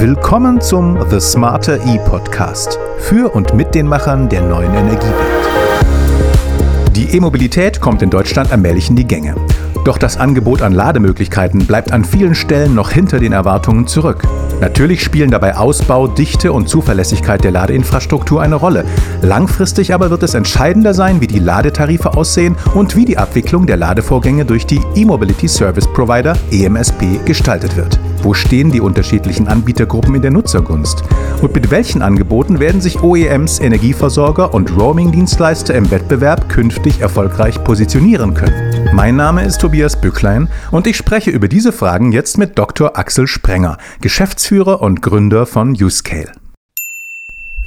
Willkommen zum The Smarter E-Podcast für und mit den Machern der neuen Energiewelt. Die E-Mobilität kommt in Deutschland allmählich in die Gänge. Doch das Angebot an Lademöglichkeiten bleibt an vielen Stellen noch hinter den Erwartungen zurück. Natürlich spielen dabei Ausbau, Dichte und Zuverlässigkeit der Ladeinfrastruktur eine Rolle. Langfristig aber wird es entscheidender sein, wie die Ladetarife aussehen und wie die Abwicklung der Ladevorgänge durch die E-Mobility Service Provider EMSP gestaltet wird. Wo stehen die unterschiedlichen Anbietergruppen in der Nutzergunst? Und mit welchen Angeboten werden sich OEMs, Energieversorger und Roaming-Dienstleister im Wettbewerb künftig erfolgreich positionieren können? Mein Name ist Tobias Bücklein und ich spreche über diese Fragen jetzt mit Dr. Axel Sprenger, Geschäftsführer und Gründer von Uscale.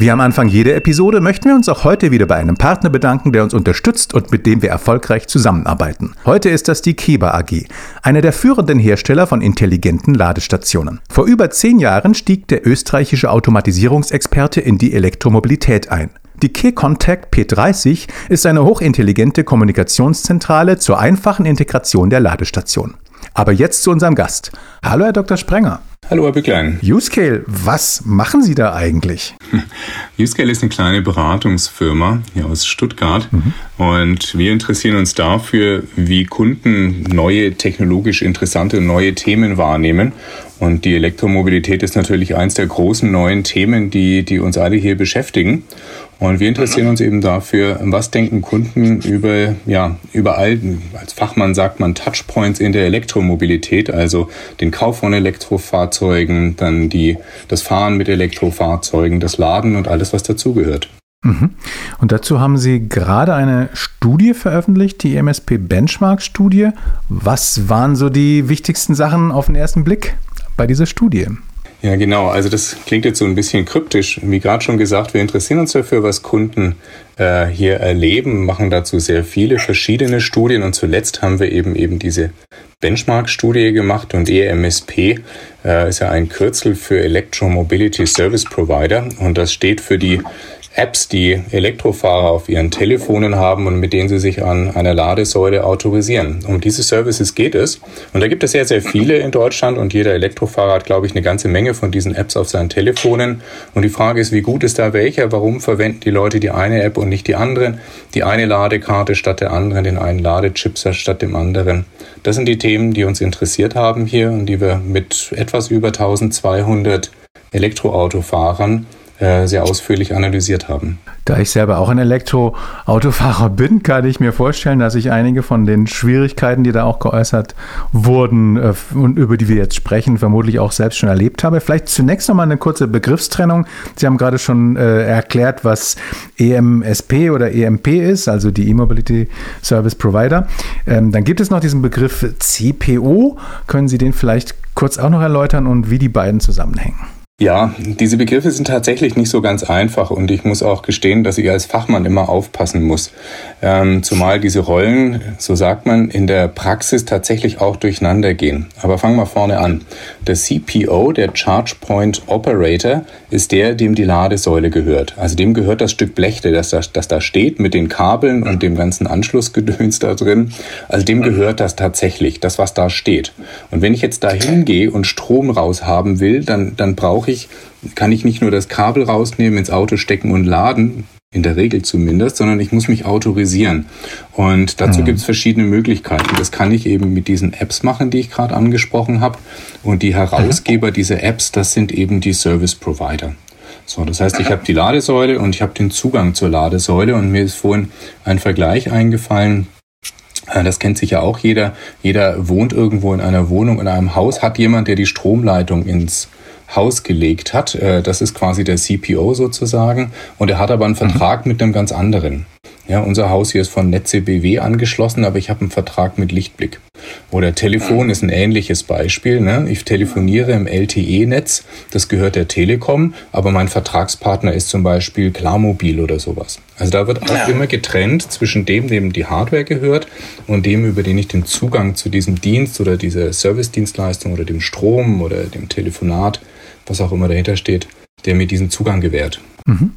Wie am Anfang jeder Episode möchten wir uns auch heute wieder bei einem Partner bedanken, der uns unterstützt und mit dem wir erfolgreich zusammenarbeiten. Heute ist das die Keba AG, einer der führenden Hersteller von intelligenten Ladestationen. Vor über zehn Jahren stieg der österreichische Automatisierungsexperte in die Elektromobilität ein. Die Key-Contact P30 ist eine hochintelligente Kommunikationszentrale zur einfachen Integration der Ladestation. Aber jetzt zu unserem Gast. Hallo, Herr Dr. Sprenger. Hallo, Herr Bücklein. Uscale, was machen Sie da eigentlich? Uscale ist eine kleine Beratungsfirma hier aus Stuttgart mhm. und wir interessieren uns dafür, wie Kunden neue technologisch interessante neue Themen wahrnehmen. Und die Elektromobilität ist natürlich eins der großen neuen Themen, die, die uns alle hier beschäftigen. Und wir interessieren uns eben dafür, was denken Kunden über, ja, überall, als Fachmann sagt man Touchpoints in der Elektromobilität, also den Kauf von Elektrofahrzeugen, dann die, das Fahren mit Elektrofahrzeugen, das Laden und alles, was dazugehört. Mhm. Und dazu haben Sie gerade eine Studie veröffentlicht, die MSP Benchmark Studie. Was waren so die wichtigsten Sachen auf den ersten Blick bei dieser Studie? Ja, genau. Also das klingt jetzt so ein bisschen kryptisch. Wie gerade schon gesagt, wir interessieren uns dafür, was Kunden äh, hier erleben, machen dazu sehr viele verschiedene Studien und zuletzt haben wir eben eben diese Benchmark-Studie gemacht und EMSP äh, ist ja ein Kürzel für Electromobility Service Provider und das steht für die Apps, die Elektrofahrer auf ihren Telefonen haben und mit denen sie sich an einer Ladesäule autorisieren. Um diese Services geht es. Und da gibt es sehr, sehr viele in Deutschland und jeder Elektrofahrer hat, glaube ich, eine ganze Menge von diesen Apps auf seinen Telefonen. Und die Frage ist, wie gut ist da welcher? Warum verwenden die Leute die eine App und nicht die andere? Die eine Ladekarte statt der anderen, den einen Ladechip statt dem anderen. Das sind die Themen, die uns interessiert haben hier und die wir mit etwas über 1200 Elektroautofahrern äh, sehr ausführlich analysiert haben. Da ich selber auch ein Elektroautofahrer bin, kann ich mir vorstellen, dass ich einige von den Schwierigkeiten, die da auch geäußert wurden äh, und über die wir jetzt sprechen, vermutlich auch selbst schon erlebt habe. Vielleicht zunächst nochmal eine kurze Begriffstrennung. Sie haben gerade schon äh, erklärt, was EMSP oder EMP ist, also die E-Mobility Service Provider. Ähm, dann gibt es noch diesen Begriff CPO. Können Sie den vielleicht kurz auch noch erläutern und wie die beiden zusammenhängen? Ja, diese Begriffe sind tatsächlich nicht so ganz einfach und ich muss auch gestehen, dass ich als Fachmann immer aufpassen muss. Ähm, zumal diese Rollen, so sagt man, in der Praxis tatsächlich auch durcheinander gehen. Aber fangen wir vorne an. Der CPO, der Charge Point Operator, ist der, dem die Ladesäule gehört. Also dem gehört das Stück Blech, das da, das da steht mit den Kabeln und dem ganzen Anschlussgedöns da drin. Also dem gehört das tatsächlich, das was da steht. Und wenn ich jetzt da hingehe und Strom raus haben will, dann, dann brauche ich ich, kann ich nicht nur das Kabel rausnehmen, ins Auto stecken und laden, in der Regel zumindest, sondern ich muss mich autorisieren. Und dazu mhm. gibt es verschiedene Möglichkeiten. Das kann ich eben mit diesen Apps machen, die ich gerade angesprochen habe. Und die Herausgeber mhm. dieser Apps, das sind eben die Service Provider. So, das heißt, ich habe die Ladesäule und ich habe den Zugang zur Ladesäule und mir ist vorhin ein Vergleich eingefallen. Äh, das kennt sich ja auch jeder. Jeder wohnt irgendwo in einer Wohnung, in einem Haus, hat jemand, der die Stromleitung ins Haus gelegt hat. Äh, das ist quasi der CPO sozusagen. Und er hat aber einen mhm. Vertrag mhm. mit einem ganz anderen. Ja, unser Haus hier ist von Netze BW angeschlossen, aber ich habe einen Vertrag mit Lichtblick. Oder Telefon ist ein ähnliches Beispiel. Ne? Ich telefoniere im LTE-Netz, das gehört der Telekom, aber mein Vertragspartner ist zum Beispiel Klarmobil oder sowas. Also da wird auch ja. immer getrennt zwischen dem, dem die Hardware gehört und dem, über den ich den Zugang zu diesem Dienst oder dieser Service-Dienstleistung oder dem Strom oder dem Telefonat was auch immer dahinter steht, der mir diesen Zugang gewährt. Mhm.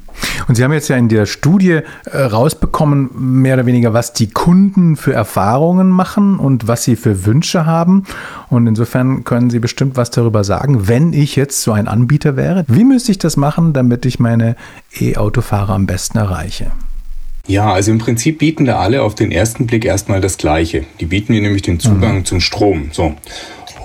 Und Sie haben jetzt ja in der Studie äh, rausbekommen, mehr oder weniger, was die Kunden für Erfahrungen machen und was sie für Wünsche haben. Und insofern können Sie bestimmt was darüber sagen, wenn ich jetzt so ein Anbieter wäre. Wie müsste ich das machen, damit ich meine E-Autofahrer am besten erreiche? Ja, also im Prinzip bieten da alle auf den ersten Blick erstmal das Gleiche. Die bieten dir nämlich den Zugang mhm. zum Strom. So.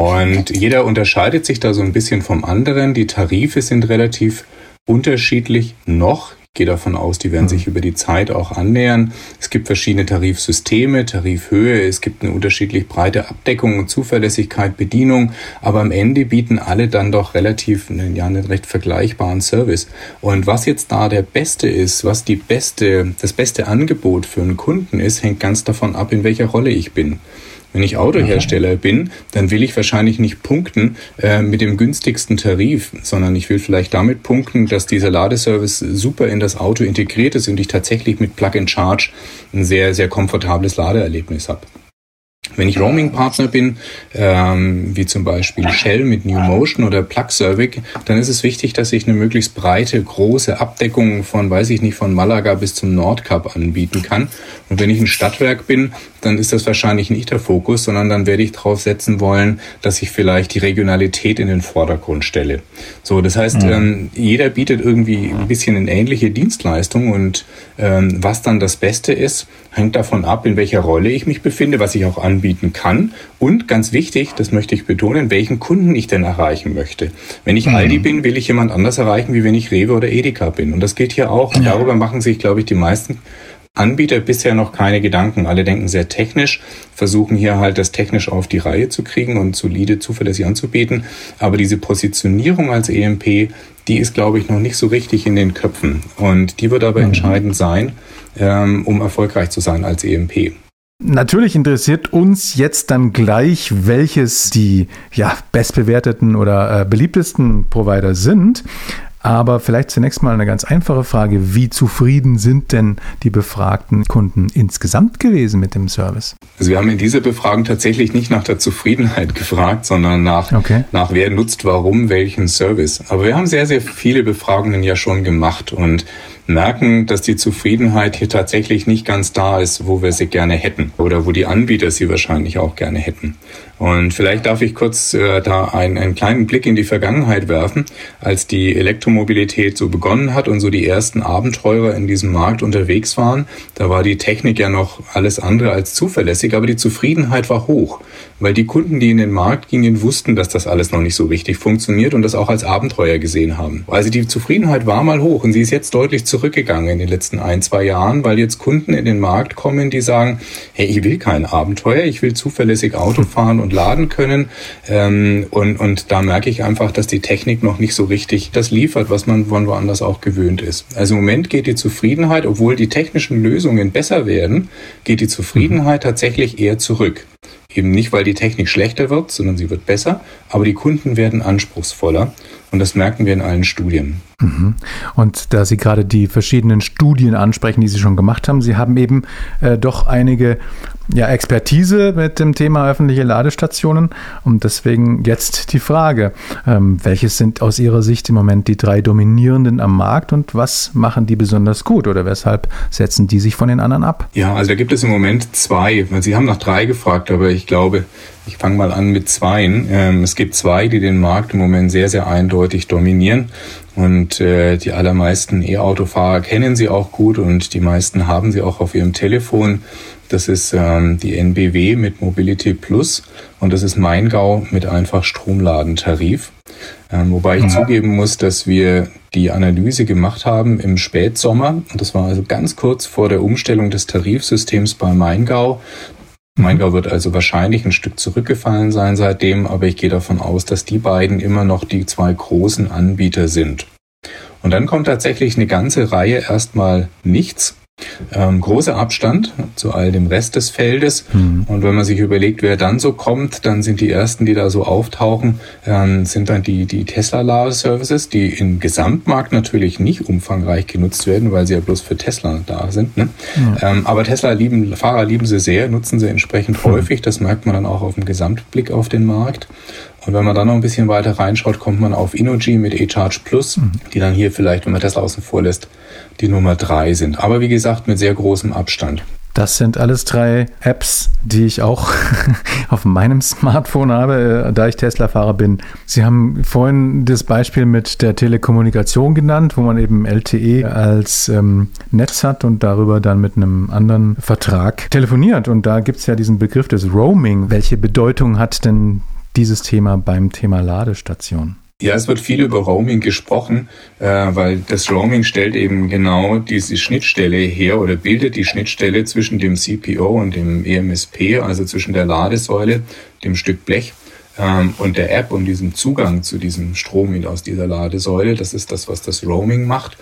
Und jeder unterscheidet sich da so ein bisschen vom anderen. Die Tarife sind relativ unterschiedlich noch. Ich gehe davon aus, die werden sich mhm. über die Zeit auch annähern. Es gibt verschiedene Tarifsysteme, Tarifhöhe, es gibt eine unterschiedlich breite Abdeckung, Zuverlässigkeit, Bedienung, aber am Ende bieten alle dann doch relativ, ja, einen recht vergleichbaren Service. Und was jetzt da der beste ist, was die beste, das beste Angebot für einen Kunden ist, hängt ganz davon ab, in welcher Rolle ich bin. Wenn ich Autohersteller bin, dann will ich wahrscheinlich nicht punkten äh, mit dem günstigsten Tarif, sondern ich will vielleicht damit punkten, dass dieser Ladeservice super in das Auto integriert ist und ich tatsächlich mit Plug-in-Charge ein sehr, sehr komfortables Ladeerlebnis habe. Wenn ich Roaming-Partner bin, ähm, wie zum Beispiel Shell mit New Motion oder Plugservic, dann ist es wichtig, dass ich eine möglichst breite, große Abdeckung von, weiß ich nicht, von Malaga bis zum Nordkap anbieten kann. Und wenn ich ein Stadtwerk bin, dann ist das wahrscheinlich nicht der Fokus, sondern dann werde ich darauf setzen wollen, dass ich vielleicht die Regionalität in den Vordergrund stelle. So, das heißt, mhm. ähm, jeder bietet irgendwie ein bisschen eine ähnliche Dienstleistung und ähm, was dann das Beste ist, hängt davon ab, in welcher Rolle ich mich befinde, was ich auch anbieten kann und ganz wichtig, das möchte ich betonen, welchen Kunden ich denn erreichen möchte. Wenn ich mhm. Aldi bin, will ich jemand anders erreichen, wie wenn ich Rewe oder Edeka bin. Und das geht hier auch. Ja. Darüber machen sich, glaube ich, die meisten Anbieter bisher noch keine Gedanken. Alle denken sehr technisch, versuchen hier halt das technisch auf die Reihe zu kriegen und solide zuverlässig anzubieten. Aber diese Positionierung als EMP, die ist, glaube ich, noch nicht so richtig in den Köpfen. Und die wird aber mhm. entscheidend sein, ähm, um erfolgreich zu sein als EMP. Natürlich interessiert uns jetzt dann gleich, welches die ja, bestbewerteten oder äh, beliebtesten Provider sind. Aber vielleicht zunächst mal eine ganz einfache Frage. Wie zufrieden sind denn die befragten Kunden insgesamt gewesen mit dem Service? Also wir haben in dieser Befragung tatsächlich nicht nach der Zufriedenheit gefragt, sondern nach, okay. nach wer nutzt warum welchen Service. Aber wir haben sehr, sehr viele Befragungen ja schon gemacht und merken, dass die Zufriedenheit hier tatsächlich nicht ganz da ist, wo wir sie gerne hätten oder wo die Anbieter sie wahrscheinlich auch gerne hätten. Und vielleicht darf ich kurz äh, da einen, einen kleinen Blick in die Vergangenheit werfen, als die Elektromobilität so begonnen hat und so die ersten Abenteurer in diesem Markt unterwegs waren. Da war die Technik ja noch alles andere als zuverlässig, aber die Zufriedenheit war hoch, weil die Kunden, die in den Markt gingen, wussten, dass das alles noch nicht so richtig funktioniert und das auch als Abenteuer gesehen haben. Also die Zufriedenheit war mal hoch und sie ist jetzt deutlich zurückgegangen in den letzten ein, zwei Jahren, weil jetzt Kunden in den Markt kommen, die sagen, hey, ich will kein Abenteuer, ich will zuverlässig Auto fahren und laden können. Ähm, und, und da merke ich einfach, dass die Technik noch nicht so richtig das liefert, was man von woanders auch gewöhnt ist. Also im Moment geht die Zufriedenheit, obwohl die technischen Lösungen besser werden, geht die Zufriedenheit tatsächlich eher zurück. Eben nicht, weil die Technik schlechter wird, sondern sie wird besser, aber die Kunden werden anspruchsvoller. Und das merken wir in allen Studien. Mhm. Und da Sie gerade die verschiedenen Studien ansprechen, die Sie schon gemacht haben, Sie haben eben äh, doch einige ja, Expertise mit dem Thema öffentliche Ladestationen. Und deswegen jetzt die Frage, ähm, welches sind aus Ihrer Sicht im Moment die drei dominierenden am Markt und was machen die besonders gut oder weshalb setzen die sich von den anderen ab? Ja, also da gibt es im Moment zwei, Sie haben nach drei gefragt, aber ich glaube, ich fange mal an mit zweien. Ähm, es gibt zwei, die den Markt im Moment sehr, sehr eindeutig dominieren. Und äh, die allermeisten E-Autofahrer kennen sie auch gut und die meisten haben sie auch auf ihrem Telefon. Das ist ähm, die NBW mit Mobility Plus und das ist Maingau mit einfach Stromladentarif. Ähm, wobei ich ja. zugeben muss, dass wir die Analyse gemacht haben im Spätsommer. Und das war also ganz kurz vor der Umstellung des Tarifsystems bei Maingau. Maingau wird also wahrscheinlich ein Stück zurückgefallen sein seitdem, aber ich gehe davon aus, dass die beiden immer noch die zwei großen Anbieter sind. Und dann kommt tatsächlich eine ganze Reihe erstmal nichts. Ähm, großer Abstand zu all dem Rest des Feldes. Mhm. Und wenn man sich überlegt, wer dann so kommt, dann sind die ersten, die da so auftauchen, ähm, sind dann die, die Tesla-Ladeservices, die im Gesamtmarkt natürlich nicht umfangreich genutzt werden, weil sie ja bloß für Tesla da sind. Ne? Mhm. Ähm, aber Tesla lieben, Fahrer lieben sie sehr, nutzen sie entsprechend mhm. häufig. Das merkt man dann auch auf dem Gesamtblick auf den Markt. Und wenn man dann noch ein bisschen weiter reinschaut, kommt man auf Innogy mit eCharge Plus, mhm. die dann hier vielleicht, wenn man das außen vor lässt, die Nummer drei sind. Aber wie gesagt, mit sehr großem Abstand. Das sind alles drei Apps, die ich auch auf meinem Smartphone habe, äh, da ich Tesla-Fahrer bin. Sie haben vorhin das Beispiel mit der Telekommunikation genannt, wo man eben LTE als ähm, Netz hat und darüber dann mit einem anderen Vertrag telefoniert. Und da gibt es ja diesen Begriff des Roaming. Welche Bedeutung hat denn dieses Thema beim Thema Ladestation? Ja, es wird viel über Roaming gesprochen, äh, weil das Roaming stellt eben genau diese Schnittstelle her oder bildet die Schnittstelle zwischen dem CPO und dem EMSP, also zwischen der Ladesäule, dem Stück Blech ähm, und der App und diesem Zugang zu diesem Strom aus dieser Ladesäule. Das ist das, was das Roaming macht.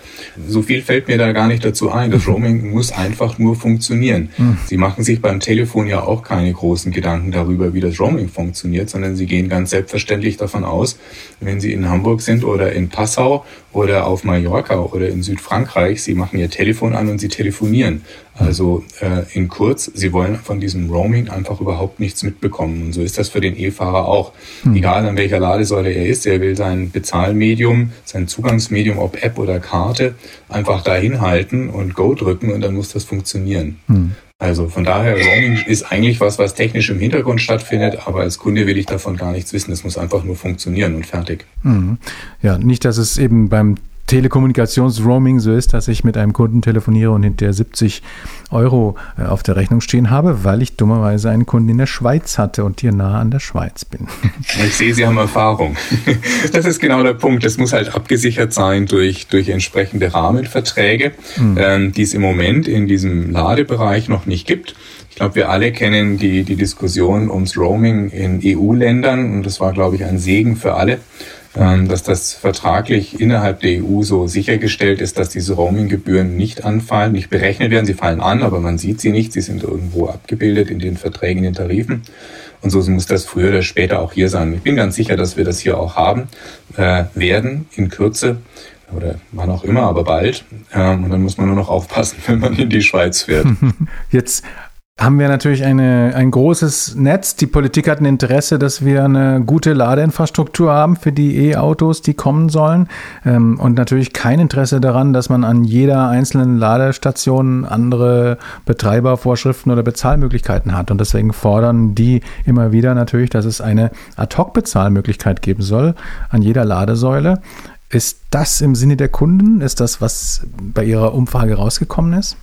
So viel fällt mir da gar nicht dazu ein. Das Roaming muss einfach nur funktionieren. Hm. Sie machen sich beim Telefon ja auch keine großen Gedanken darüber, wie das Roaming funktioniert, sondern Sie gehen ganz selbstverständlich davon aus, wenn Sie in Hamburg sind oder in Passau oder auf Mallorca oder in Südfrankreich, Sie machen Ihr Telefon an und Sie telefonieren. Also äh, in kurz, sie wollen von diesem Roaming einfach überhaupt nichts mitbekommen. Und so ist das für den E-Fahrer auch. Mhm. Egal an welcher Ladesäule er ist, er will sein Bezahlmedium, sein Zugangsmedium, ob App oder Karte, einfach dahin halten und Go drücken und dann muss das funktionieren. Mhm. Also von daher, Roaming ist eigentlich was, was technisch im Hintergrund stattfindet, aber als Kunde will ich davon gar nichts wissen. Es muss einfach nur funktionieren und fertig. Mhm. Ja, nicht, dass es eben beim Telekommunikationsroaming so ist, dass ich mit einem Kunden telefoniere und hinterher 70 Euro äh, auf der Rechnung stehen habe, weil ich dummerweise einen Kunden in der Schweiz hatte und hier nah an der Schweiz bin. Ich sehe, Sie haben Erfahrung. Das ist genau der Punkt. Das muss halt abgesichert sein durch, durch entsprechende Rahmenverträge, mhm. ähm, die es im Moment in diesem Ladebereich noch nicht gibt. Ich glaube, wir alle kennen die, die Diskussion ums Roaming in EU-Ländern und das war, glaube ich, ein Segen für alle. Ähm, dass das vertraglich innerhalb der EU so sichergestellt ist, dass diese Roaminggebühren nicht anfallen, nicht berechnet werden. Sie fallen an, aber man sieht sie nicht. Sie sind irgendwo abgebildet in den Verträgen, in den Tarifen. Und so muss das früher oder später auch hier sein. Ich bin ganz sicher, dass wir das hier auch haben äh, werden in Kürze oder wann auch immer, aber bald. Ähm, und dann muss man nur noch aufpassen, wenn man in die Schweiz fährt. Jetzt haben wir natürlich eine, ein großes Netz. Die Politik hat ein Interesse, dass wir eine gute Ladeinfrastruktur haben für die E-Autos, die kommen sollen. Ähm, und natürlich kein Interesse daran, dass man an jeder einzelnen Ladestation andere Betreibervorschriften oder Bezahlmöglichkeiten hat. Und deswegen fordern die immer wieder natürlich, dass es eine Ad-Hoc-Bezahlmöglichkeit geben soll an jeder Ladesäule. Ist das im Sinne der Kunden? Ist das, was bei Ihrer Umfrage rausgekommen ist?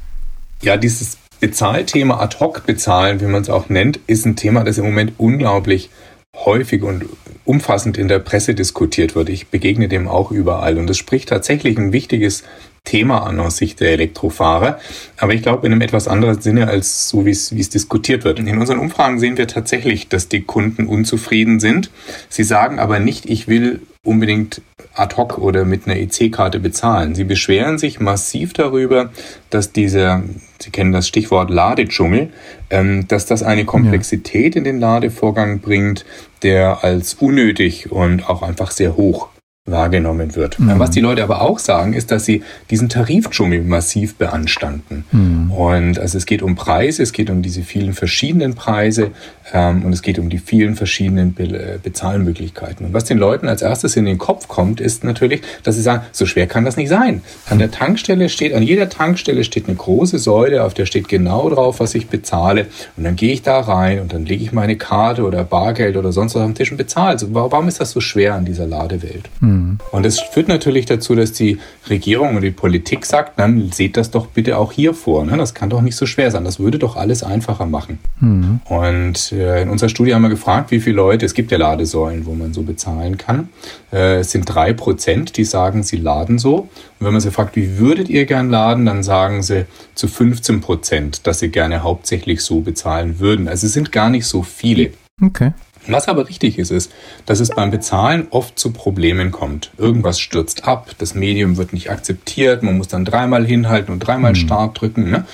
Ja, dieses Bezahlthema ad hoc bezahlen, wie man es auch nennt, ist ein Thema, das im Moment unglaublich häufig und umfassend in der Presse diskutiert wird. Ich begegne dem auch überall. Und es spricht tatsächlich ein wichtiges Thema an aus Sicht der Elektrofahrer. Aber ich glaube in einem etwas anderen Sinne als so, wie es, wie es diskutiert wird. In unseren Umfragen sehen wir tatsächlich, dass die Kunden unzufrieden sind. Sie sagen aber nicht, ich will unbedingt ad hoc oder mit einer EC-Karte bezahlen. Sie beschweren sich massiv darüber, dass dieser, Sie kennen das Stichwort Ladedschungel, ähm, dass das eine Komplexität in den Ladevorgang bringt, der als unnötig und auch einfach sehr hoch wahrgenommen wird. Mhm. Was die Leute aber auch sagen, ist, dass sie diesen Tarifdschungel massiv beanstanden. Mhm. Und also es geht um Preise, es geht um diese vielen verschiedenen Preise ähm, und es geht um die vielen verschiedenen Be äh, Bezahlmöglichkeiten. Und was den Leuten als erstes in den Kopf kommt, ist natürlich, dass sie sagen, so schwer kann das nicht sein. An der Tankstelle steht, an jeder Tankstelle steht eine große Säule, auf der steht genau drauf, was ich bezahle. Und dann gehe ich da rein und dann lege ich meine Karte oder Bargeld oder sonst was am Tisch und bezahle. Also warum ist das so schwer an dieser Ladewelt? Mhm. Und es führt natürlich dazu, dass die Regierung und die Politik sagt, dann seht das doch bitte auch hier vor. Ne? Das kann doch nicht so schwer sein. Das würde doch alles einfacher machen. Mhm. Und äh, in unserer Studie haben wir gefragt, wie viele Leute, es gibt ja Ladesäulen, wo man so bezahlen kann. Äh, es sind drei Prozent, die sagen, sie laden so. Und wenn man sie fragt, wie würdet ihr gern laden, dann sagen sie zu 15 Prozent, dass sie gerne hauptsächlich so bezahlen würden. Also es sind gar nicht so viele. Okay. Was aber richtig ist, ist, dass es beim Bezahlen oft zu Problemen kommt. Irgendwas stürzt ab, das Medium wird nicht akzeptiert, man muss dann dreimal hinhalten und dreimal mhm. Start drücken. Ne?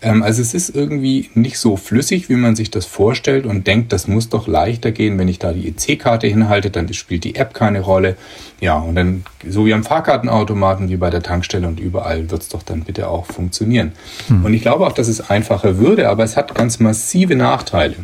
Ähm, also es ist irgendwie nicht so flüssig, wie man sich das vorstellt und denkt, das muss doch leichter gehen, wenn ich da die EC-Karte hinhalte, dann spielt die App keine Rolle. Ja, und dann, so wie am Fahrkartenautomaten, wie bei der Tankstelle und überall, wird es doch dann bitte auch funktionieren. Mhm. Und ich glaube auch, dass es einfacher würde, aber es hat ganz massive Nachteile.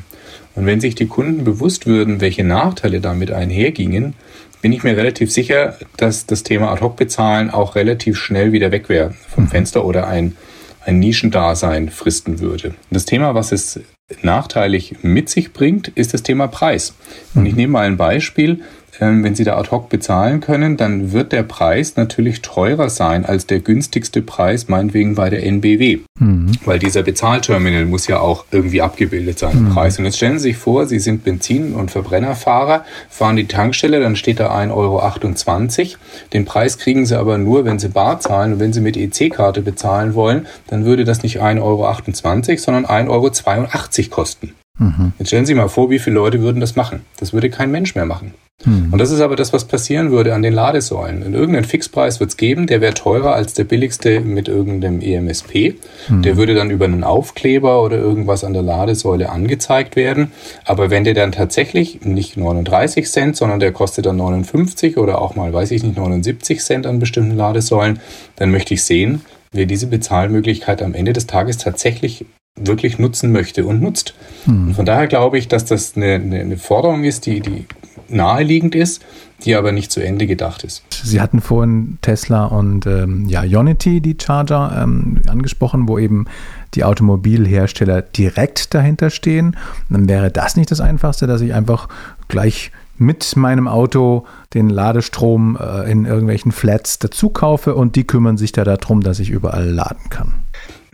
Und wenn sich die Kunden bewusst würden, welche Nachteile damit einhergingen, bin ich mir relativ sicher, dass das Thema Ad-Hoc-Bezahlen auch relativ schnell wieder weg wäre vom Fenster oder ein, ein Nischendasein fristen würde. Das Thema, was es nachteilig mit sich bringt, ist das Thema Preis. Und ich nehme mal ein Beispiel. Ähm, wenn Sie da ad hoc bezahlen können, dann wird der Preis natürlich teurer sein als der günstigste Preis, meinetwegen bei der NBW. Mhm. Weil dieser Bezahlterminal muss ja auch irgendwie abgebildet sein, mhm. Preis. Und jetzt stellen Sie sich vor, Sie sind Benzin- und Verbrennerfahrer, fahren die Tankstelle, dann steht da 1,28 Euro. Den Preis kriegen Sie aber nur, wenn Sie bar zahlen. Und wenn Sie mit EC-Karte bezahlen wollen, dann würde das nicht 1,28 Euro, sondern 1,82 Euro kosten. Mhm. Jetzt stellen Sie mal vor, wie viele Leute würden das machen. Das würde kein Mensch mehr machen. Mhm. Und das ist aber das, was passieren würde an den Ladesäulen. In irgendeinen Fixpreis wird es geben, der wäre teurer als der billigste mit irgendeinem EMSP. Mhm. Der würde dann über einen Aufkleber oder irgendwas an der Ladesäule angezeigt werden. Aber wenn der dann tatsächlich nicht 39 Cent, sondern der kostet dann 59 oder auch mal, weiß ich nicht, 79 Cent an bestimmten Ladesäulen, dann möchte ich sehen, wer diese Bezahlmöglichkeit am Ende des Tages tatsächlich wirklich nutzen möchte und nutzt. Hm. Und von daher glaube ich, dass das eine, eine, Forderung ist, die, die naheliegend ist, die aber nicht zu Ende gedacht ist. Sie hatten vorhin Tesla und ähm, ja, Ionity, die Charger, ähm, angesprochen, wo eben die Automobilhersteller direkt dahinter stehen. Dann wäre das nicht das Einfachste, dass ich einfach gleich mit meinem Auto den Ladestrom äh, in irgendwelchen Flats dazu kaufe und die kümmern sich da darum, dass ich überall laden kann.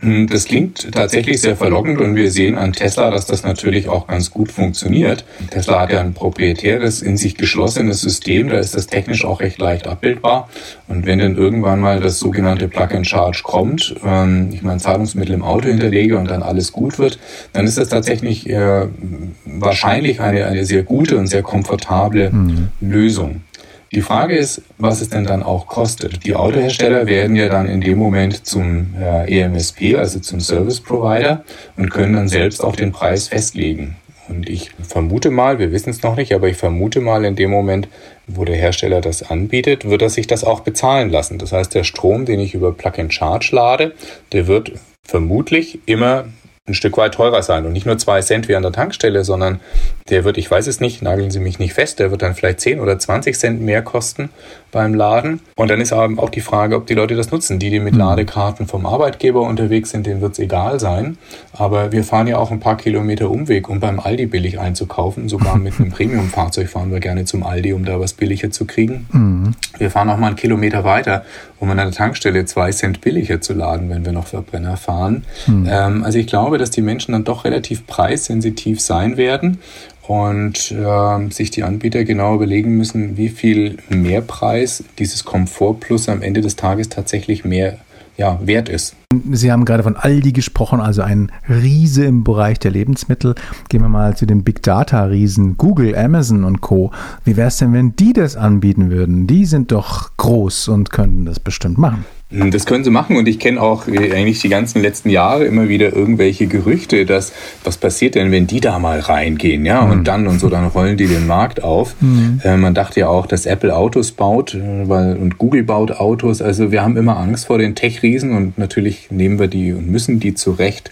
Hm, das klingt tatsächlich sehr verlockend und wir sehen an Tesla, dass das natürlich auch ganz gut funktioniert. Tesla hat ja ein proprietäres, in sich geschlossenes System, da ist das technisch auch recht leicht abbildbar. Und wenn dann irgendwann mal das sogenannte Plug-and-Charge kommt, ähm, ich mein Zahlungsmittel im Auto hinterlege und dann alles gut wird, dann ist das tatsächlich äh, wahrscheinlich eine, eine sehr gute und sehr komfortable mhm. Lösung. Die Frage ist, was es denn dann auch kostet. Die Autohersteller werden ja dann in dem Moment zum äh, EMSP, also zum Service Provider, und können dann selbst auch den Preis festlegen. Und ich vermute mal, wir wissen es noch nicht, aber ich vermute mal, in dem Moment, wo der Hersteller das anbietet, wird er sich das auch bezahlen lassen. Das heißt, der Strom, den ich über Plug and Charge lade, der wird vermutlich immer ein Stück weit teurer sein und nicht nur zwei Cent wie an der Tankstelle, sondern der wird, ich weiß es nicht, nageln Sie mich nicht fest, der wird dann vielleicht 10 oder 20 Cent mehr kosten beim Laden. Und dann ist aber auch die Frage, ob die Leute das nutzen. Die, die mit mhm. Ladekarten vom Arbeitgeber unterwegs sind, denen wird es egal sein. Aber wir fahren ja auch ein paar Kilometer Umweg, um beim Aldi billig einzukaufen. Sogar mit einem Premium-Fahrzeug fahren wir gerne zum Aldi, um da was billiger zu kriegen. Mhm. Wir fahren auch mal einen Kilometer weiter, um an einer Tankstelle zwei Cent billiger zu laden, wenn wir noch Verbrenner fahren. Mhm. Ähm, also ich glaube, dass die Menschen dann doch relativ preissensitiv sein werden und äh, sich die Anbieter genau überlegen müssen, wie viel Mehrpreis dieses Komfort Plus am Ende des Tages tatsächlich mehr ja, wert ist. Sie haben gerade von Aldi gesprochen, also ein Riese im Bereich der Lebensmittel. Gehen wir mal zu den Big Data Riesen, Google, Amazon und Co. Wie wäre es denn, wenn die das anbieten würden? Die sind doch groß und könnten das bestimmt machen. Das können sie machen und ich kenne auch äh, eigentlich die ganzen letzten Jahre immer wieder irgendwelche Gerüchte, dass was passiert denn, wenn die da mal reingehen, ja, mhm. und dann und so, dann rollen die den Markt auf. Mhm. Äh, man dachte ja auch, dass Apple Autos baut äh, weil, und Google baut Autos. Also wir haben immer Angst vor den Tech-Riesen und natürlich nehmen wir die und müssen die zurecht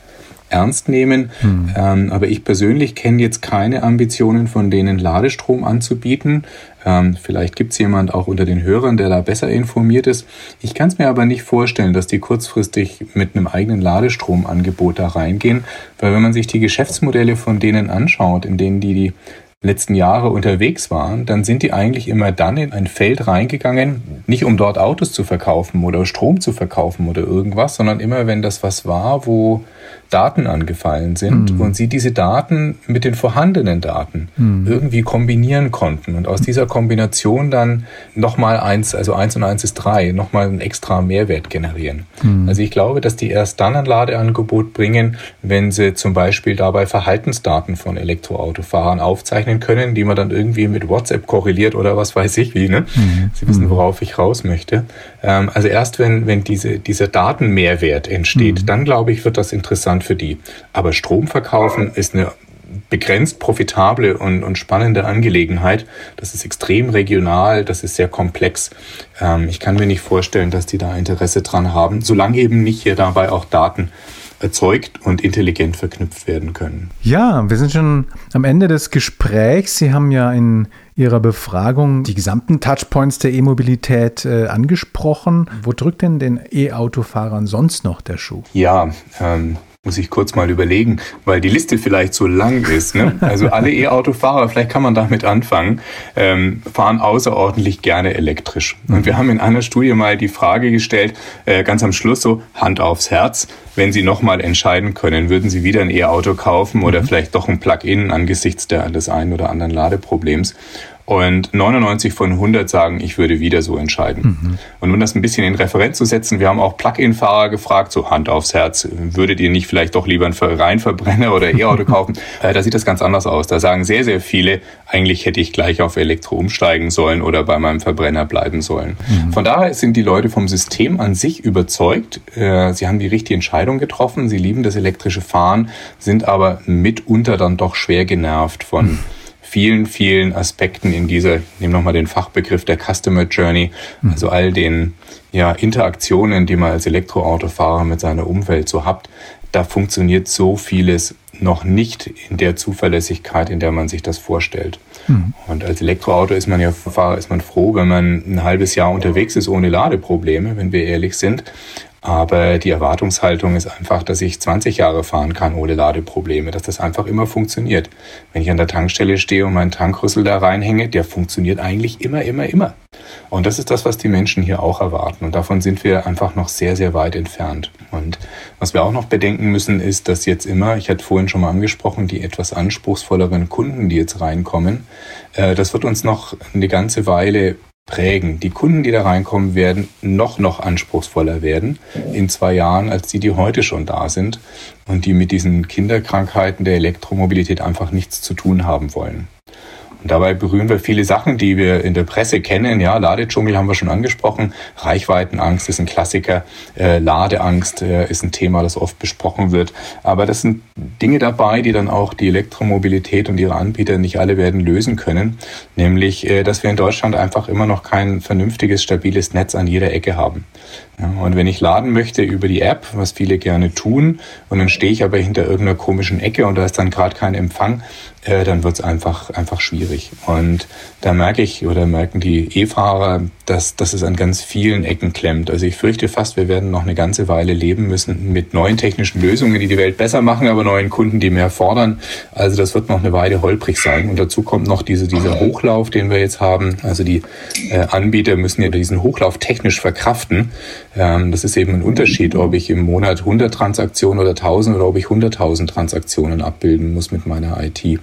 ernst nehmen. Mhm. Ähm, aber ich persönlich kenne jetzt keine Ambitionen von denen, Ladestrom anzubieten. Ähm, vielleicht gibt es jemand auch unter den Hörern, der da besser informiert ist. Ich kann es mir aber nicht vorstellen, dass die kurzfristig mit einem eigenen Ladestromangebot da reingehen, weil wenn man sich die Geschäftsmodelle von denen anschaut, in denen die die letzten Jahre unterwegs waren, dann sind die eigentlich immer dann in ein Feld reingegangen, nicht um dort Autos zu verkaufen oder Strom zu verkaufen oder irgendwas, sondern immer wenn das was war, wo Daten angefallen sind mhm. und sie diese Daten mit den vorhandenen Daten mhm. irgendwie kombinieren konnten und aus dieser Kombination dann nochmal eins, also eins und eins ist drei, nochmal einen extra Mehrwert generieren. Mhm. Also ich glaube, dass die erst dann ein Ladeangebot bringen, wenn sie zum Beispiel dabei Verhaltensdaten von Elektroautofahrern aufzeichnen können, die man dann irgendwie mit WhatsApp korreliert oder was weiß ich wie. Ne? Mhm. Sie wissen, mhm. worauf ich raus möchte. Ähm, also erst wenn, wenn diese, dieser Datenmehrwert entsteht, mhm. dann glaube ich, wird das interessant interessant für die. Aber Strom verkaufen ist eine begrenzt profitable und, und spannende Angelegenheit. Das ist extrem regional, das ist sehr komplex. Ähm, ich kann mir nicht vorstellen, dass die da Interesse dran haben, solange eben nicht hier dabei auch Daten erzeugt und intelligent verknüpft werden können. Ja, wir sind schon am Ende des Gesprächs. Sie haben ja in Ihrer Befragung die gesamten Touchpoints der E-Mobilität äh, angesprochen. Wo drückt denn den E-Autofahrern sonst noch der Schuh? Ja, ähm, muss ich kurz mal überlegen, weil die Liste vielleicht so lang ist. Ne? Also alle E-Autofahrer, vielleicht kann man damit anfangen, ähm, fahren außerordentlich gerne elektrisch. Und wir haben in einer Studie mal die Frage gestellt, äh, ganz am Schluss so, Hand aufs Herz, wenn Sie nochmal entscheiden können, würden Sie wieder ein E-Auto kaufen oder mhm. vielleicht doch ein Plug-in angesichts der, des einen oder anderen Ladeproblems? Und 99 von 100 sagen, ich würde wieder so entscheiden. Mhm. Und um das ein bisschen in Referenz zu setzen, wir haben auch Plug-in-Fahrer gefragt, so Hand aufs Herz, würdet ihr nicht vielleicht doch lieber einen Reinverbrenner oder E-Auto kaufen? äh, da sieht das ganz anders aus. Da sagen sehr, sehr viele, eigentlich hätte ich gleich auf Elektro umsteigen sollen oder bei meinem Verbrenner bleiben sollen. Mhm. Von daher sind die Leute vom System an sich überzeugt. Äh, sie haben die richtige Entscheidung getroffen. Sie lieben das elektrische Fahren, sind aber mitunter dann doch schwer genervt von mhm vielen, vielen Aspekten in dieser, ich nehme nochmal den Fachbegriff der Customer Journey, mhm. also all den ja, Interaktionen, die man als Elektroautofahrer mit seiner Umwelt so hat, da funktioniert so vieles noch nicht in der Zuverlässigkeit, in der man sich das vorstellt. Mhm. Und als Elektroauto ist man ja Fahrer, ist man froh, wenn man ein halbes Jahr unterwegs ist ohne Ladeprobleme, wenn wir ehrlich sind. Aber die Erwartungshaltung ist einfach, dass ich 20 Jahre fahren kann ohne Ladeprobleme, dass das einfach immer funktioniert. Wenn ich an der Tankstelle stehe und meinen Tankrüssel da reinhänge, der funktioniert eigentlich immer, immer, immer. Und das ist das, was die Menschen hier auch erwarten. Und davon sind wir einfach noch sehr, sehr weit entfernt. Und was wir auch noch bedenken müssen, ist, dass jetzt immer, ich hatte vorhin schon mal angesprochen, die etwas anspruchsvolleren Kunden, die jetzt reinkommen, äh, das wird uns noch eine ganze Weile prägen. Die Kunden, die da reinkommen, werden noch, noch anspruchsvoller werden in zwei Jahren, als die, die heute schon da sind und die mit diesen Kinderkrankheiten der Elektromobilität einfach nichts zu tun haben wollen. Und dabei berühren wir viele Sachen, die wir in der Presse kennen. Ja, Ladedschungel haben wir schon angesprochen. Reichweitenangst ist ein Klassiker. Äh, Ladeangst äh, ist ein Thema, das oft besprochen wird. Aber das sind Dinge dabei, die dann auch die Elektromobilität und ihre Anbieter nicht alle werden lösen können. Nämlich, äh, dass wir in Deutschland einfach immer noch kein vernünftiges, stabiles Netz an jeder Ecke haben. Und wenn ich laden möchte über die App, was viele gerne tun, und dann stehe ich aber hinter irgendeiner komischen Ecke und da ist dann gerade kein Empfang, äh, dann wird es einfach, einfach schwierig. Und da merke ich oder merken die E-Fahrer, dass, dass es an ganz vielen Ecken klemmt. Also ich fürchte fast, wir werden noch eine ganze Weile leben müssen mit neuen technischen Lösungen, die die Welt besser machen, aber neuen Kunden, die mehr fordern. Also das wird noch eine Weile holprig sein. Und dazu kommt noch diese, dieser Hochlauf, den wir jetzt haben. Also die äh, Anbieter müssen ja diesen Hochlauf technisch verkraften. Ähm, das ist eben ein Unterschied, ob ich im Monat 100 Transaktionen oder 1000 oder ob ich 100.000 Transaktionen abbilden muss mit meiner IT. Hm.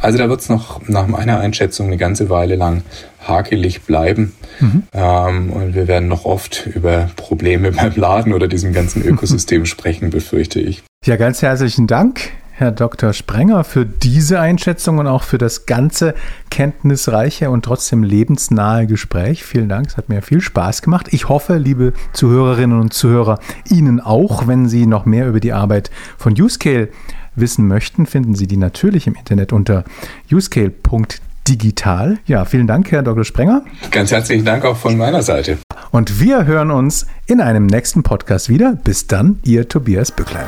Also da wird es noch nach meiner Einschätzung eine ganze Weile lang hakelig bleiben. Mhm. Ähm, und wir werden noch oft über Probleme beim Laden oder diesem ganzen Ökosystem sprechen, befürchte ich. Ja, ganz herzlichen Dank. Herr Dr. Sprenger, für diese Einschätzung und auch für das ganze kenntnisreiche und trotzdem lebensnahe Gespräch. Vielen Dank, es hat mir viel Spaß gemacht. Ich hoffe, liebe Zuhörerinnen und Zuhörer, Ihnen auch, wenn Sie noch mehr über die Arbeit von Uscale wissen möchten, finden Sie die natürlich im Internet unter uscale.digital. Ja, vielen Dank, Herr Dr. Sprenger. Ganz herzlichen Dank auch von meiner Seite. Und wir hören uns in einem nächsten Podcast wieder. Bis dann, Ihr Tobias Bücklein.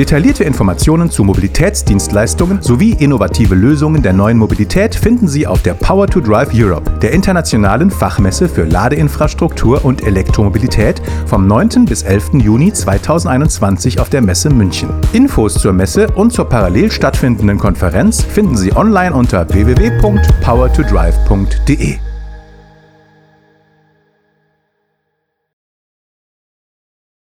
Detaillierte Informationen zu Mobilitätsdienstleistungen sowie innovative Lösungen der neuen Mobilität finden Sie auf der Power to Drive Europe, der internationalen Fachmesse für Ladeinfrastruktur und Elektromobilität vom 9. bis 11. Juni 2021 auf der Messe München. Infos zur Messe und zur parallel stattfindenden Konferenz finden Sie online unter www.powertodrive.de.